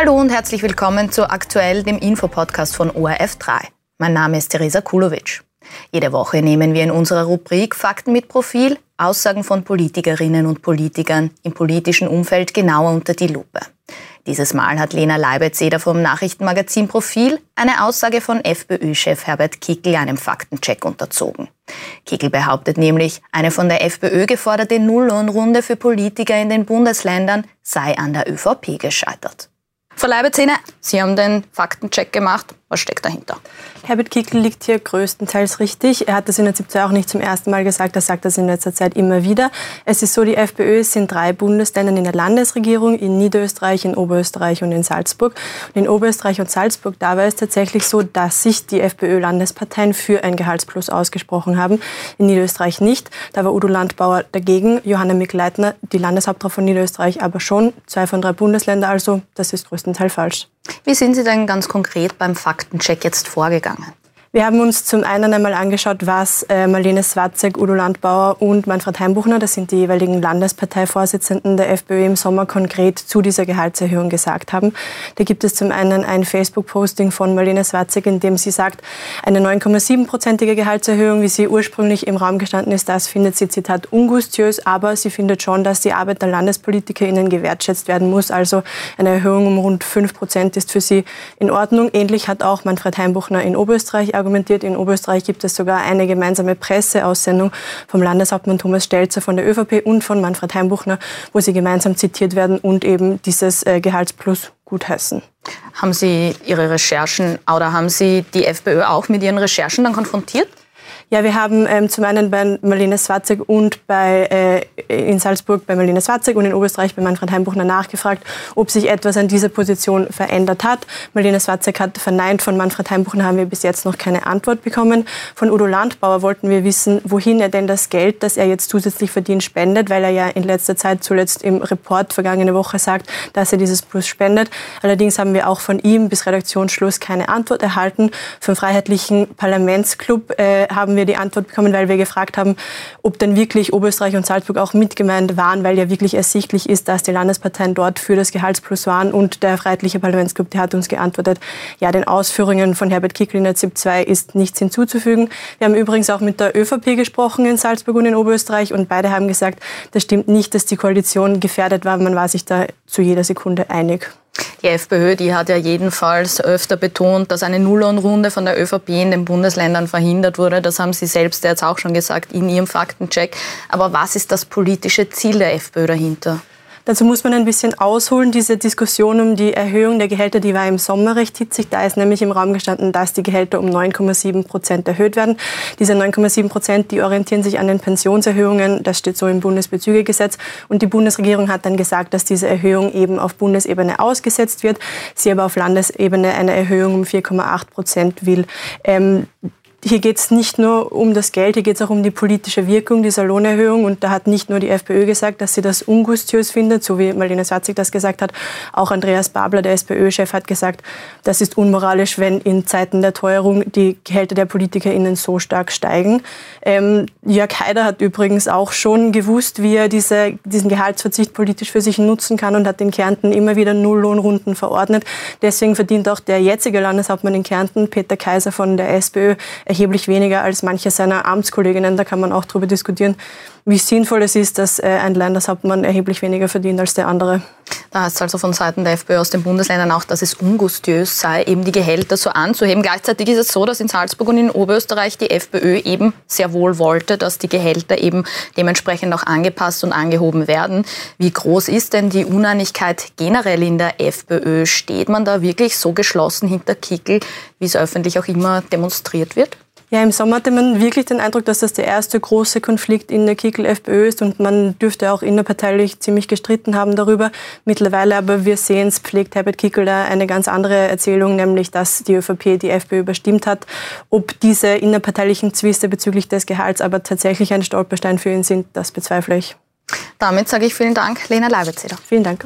Hallo und herzlich willkommen zu aktuell dem Infopodcast von ORF3. Mein Name ist Theresa Kulovic. Jede Woche nehmen wir in unserer Rubrik Fakten mit Profil Aussagen von Politikerinnen und Politikern im politischen Umfeld genauer unter die Lupe. Dieses Mal hat Lena Leibetzeder vom Nachrichtenmagazin Profil eine Aussage von FPÖ-Chef Herbert Kickl einem Faktencheck unterzogen. Kickl behauptet nämlich, eine von der FPÖ geforderte Nulllohnrunde für Politiker in den Bundesländern sei an der ÖVP gescheitert. Frau Leibezähne, Sie haben den Faktencheck gemacht. Was steckt dahinter? Herbert Kickl liegt hier größtenteils richtig. Er hat das in der 17 auch nicht zum ersten Mal gesagt, er sagt das in letzter Zeit immer wieder. Es ist so, die FPÖ in drei Bundesländern in der Landesregierung, in Niederösterreich, in Oberösterreich und in Salzburg. Und in Oberösterreich und Salzburg, da war es tatsächlich so, dass sich die FPÖ-Landesparteien für ein Gehaltsplus ausgesprochen haben. In Niederösterreich nicht. Da war Udo Landbauer dagegen, Johanna Mick-Leitner, die Landeshauptfrau von Niederösterreich, aber schon. Zwei von drei Bundesländern, also das ist größtenteils falsch. Wie sind Sie denn ganz konkret beim Faktencheck jetzt vorgegangen? Wir haben uns zum einen einmal angeschaut, was äh, Marlene Swatzek, Udo Landbauer und Manfred Heimbuchner, das sind die jeweiligen Landesparteivorsitzenden der FPÖ im Sommer konkret zu dieser Gehaltserhöhung gesagt haben. Da gibt es zum einen ein Facebook-Posting von Marlene Swatzek, in dem sie sagt, eine 9,7-prozentige Gehaltserhöhung, wie sie ursprünglich im Raum gestanden ist, das findet sie, Zitat, ungustiös, aber sie findet schon, dass die Arbeit der LandespolitikerInnen gewertschätzt werden muss. Also eine Erhöhung um rund 5 Prozent ist für sie in Ordnung. Ähnlich hat auch Manfred Heimbuchner in Oberösterreich argumentiert. In Oberösterreich gibt es sogar eine gemeinsame Presseaussendung vom Landeshauptmann Thomas Stelzer von der ÖVP und von Manfred Heimbuchner, wo sie gemeinsam zitiert werden und eben dieses äh, Gehaltsplus gutheißen. Haben Sie Ihre Recherchen oder haben Sie die FPÖ auch mit Ihren Recherchen dann konfrontiert? Ja, wir haben ähm, zum einen bei Marlene Swatzek und bei, äh, in Salzburg bei Marlene Swatzek und in Oberösterreich bei Manfred Heimbuchner nachgefragt, ob sich etwas an dieser Position verändert hat. Marlene Swatzek hat verneint, von Manfred Heimbuchner haben wir bis jetzt noch keine Antwort bekommen. Von Udo Landbauer wollten wir wissen, wohin er denn das Geld, das er jetzt zusätzlich verdient, spendet, weil er ja in letzter Zeit zuletzt im Report vergangene Woche sagt, dass er dieses Plus spendet. Allerdings haben wir auch von ihm bis Redaktionsschluss keine Antwort erhalten. Vom Freiheitlichen Parlamentsclub äh, haben wir die Antwort bekommen, weil wir gefragt haben, ob denn wirklich Oberösterreich und Salzburg auch mitgemeint waren, weil ja wirklich ersichtlich ist, dass die Landesparteien dort für das Gehaltsplus waren. Und der Freiheitliche Parlamentsclub, hat uns geantwortet, ja, den Ausführungen von Herbert Kickl in der ZIP 2 ist nichts hinzuzufügen. Wir haben übrigens auch mit der ÖVP gesprochen in Salzburg und in Oberösterreich und beide haben gesagt, das stimmt nicht, dass die Koalition gefährdet war. Man war sich da zu jeder Sekunde einig. Die FPÖ, die hat ja jedenfalls öfter betont, dass eine Nulllohnrunde von der ÖVP in den Bundesländern verhindert wurde. Das haben Sie selbst jetzt auch schon gesagt in Ihrem Faktencheck. Aber was ist das politische Ziel der FPÖ dahinter? Dazu muss man ein bisschen ausholen. Diese Diskussion um die Erhöhung der Gehälter, die war im Sommer recht hitzig. Da ist nämlich im Raum gestanden, dass die Gehälter um 9,7 Prozent erhöht werden. Diese 9,7 Prozent, die orientieren sich an den Pensionserhöhungen. Das steht so im Bundesbezügegesetz. Und die Bundesregierung hat dann gesagt, dass diese Erhöhung eben auf Bundesebene ausgesetzt wird. Sie aber auf Landesebene eine Erhöhung um 4,8 Prozent will. Ähm, hier geht es nicht nur um das Geld, hier geht es auch um die politische Wirkung dieser Lohnerhöhung. Und da hat nicht nur die FPÖ gesagt, dass sie das ungustiös findet, so wie Marlene Swatzig das gesagt hat. Auch Andreas Babler, der SPÖ-Chef, hat gesagt, das ist unmoralisch, wenn in Zeiten der Teuerung die Gehälter der PolitikerInnen so stark steigen. Ähm, Jörg Haider hat übrigens auch schon gewusst, wie er diese, diesen Gehaltsverzicht politisch für sich nutzen kann und hat in Kärnten immer wieder Nulllohnrunden verordnet. Deswegen verdient auch der jetzige Landeshauptmann in Kärnten, Peter Kaiser von der SPÖ, erheblich weniger als manche seiner Amtskolleginnen. Da kann man auch darüber diskutieren, wie sinnvoll es ist, dass äh, ein Landeshauptmann erheblich weniger verdient als der andere. Da heißt es also von Seiten der FPÖ aus den Bundesländern auch, dass es ungustiös sei, eben die Gehälter so anzuheben. Gleichzeitig ist es so, dass in Salzburg und in Oberösterreich die FPÖ eben sehr wohl wollte, dass die Gehälter eben dementsprechend auch angepasst und angehoben werden. Wie groß ist denn die Uneinigkeit generell in der FPÖ? Steht man da wirklich so geschlossen hinter Kickel, wie es öffentlich auch immer demonstriert wird? Ja, im Sommer hatte man wirklich den Eindruck, dass das der erste große Konflikt in der Kickel-FPÖ ist und man dürfte auch innerparteilich ziemlich gestritten haben darüber. Mittlerweile aber, wir sehen es, pflegt Herbert Kickel da eine ganz andere Erzählung, nämlich, dass die ÖVP die FPÖ überstimmt hat. Ob diese innerparteilichen Zwiste bezüglich des Gehalts aber tatsächlich ein Stolperstein für ihn sind, das bezweifle ich. Damit sage ich vielen Dank, Lena Leibetzeder. Vielen Dank.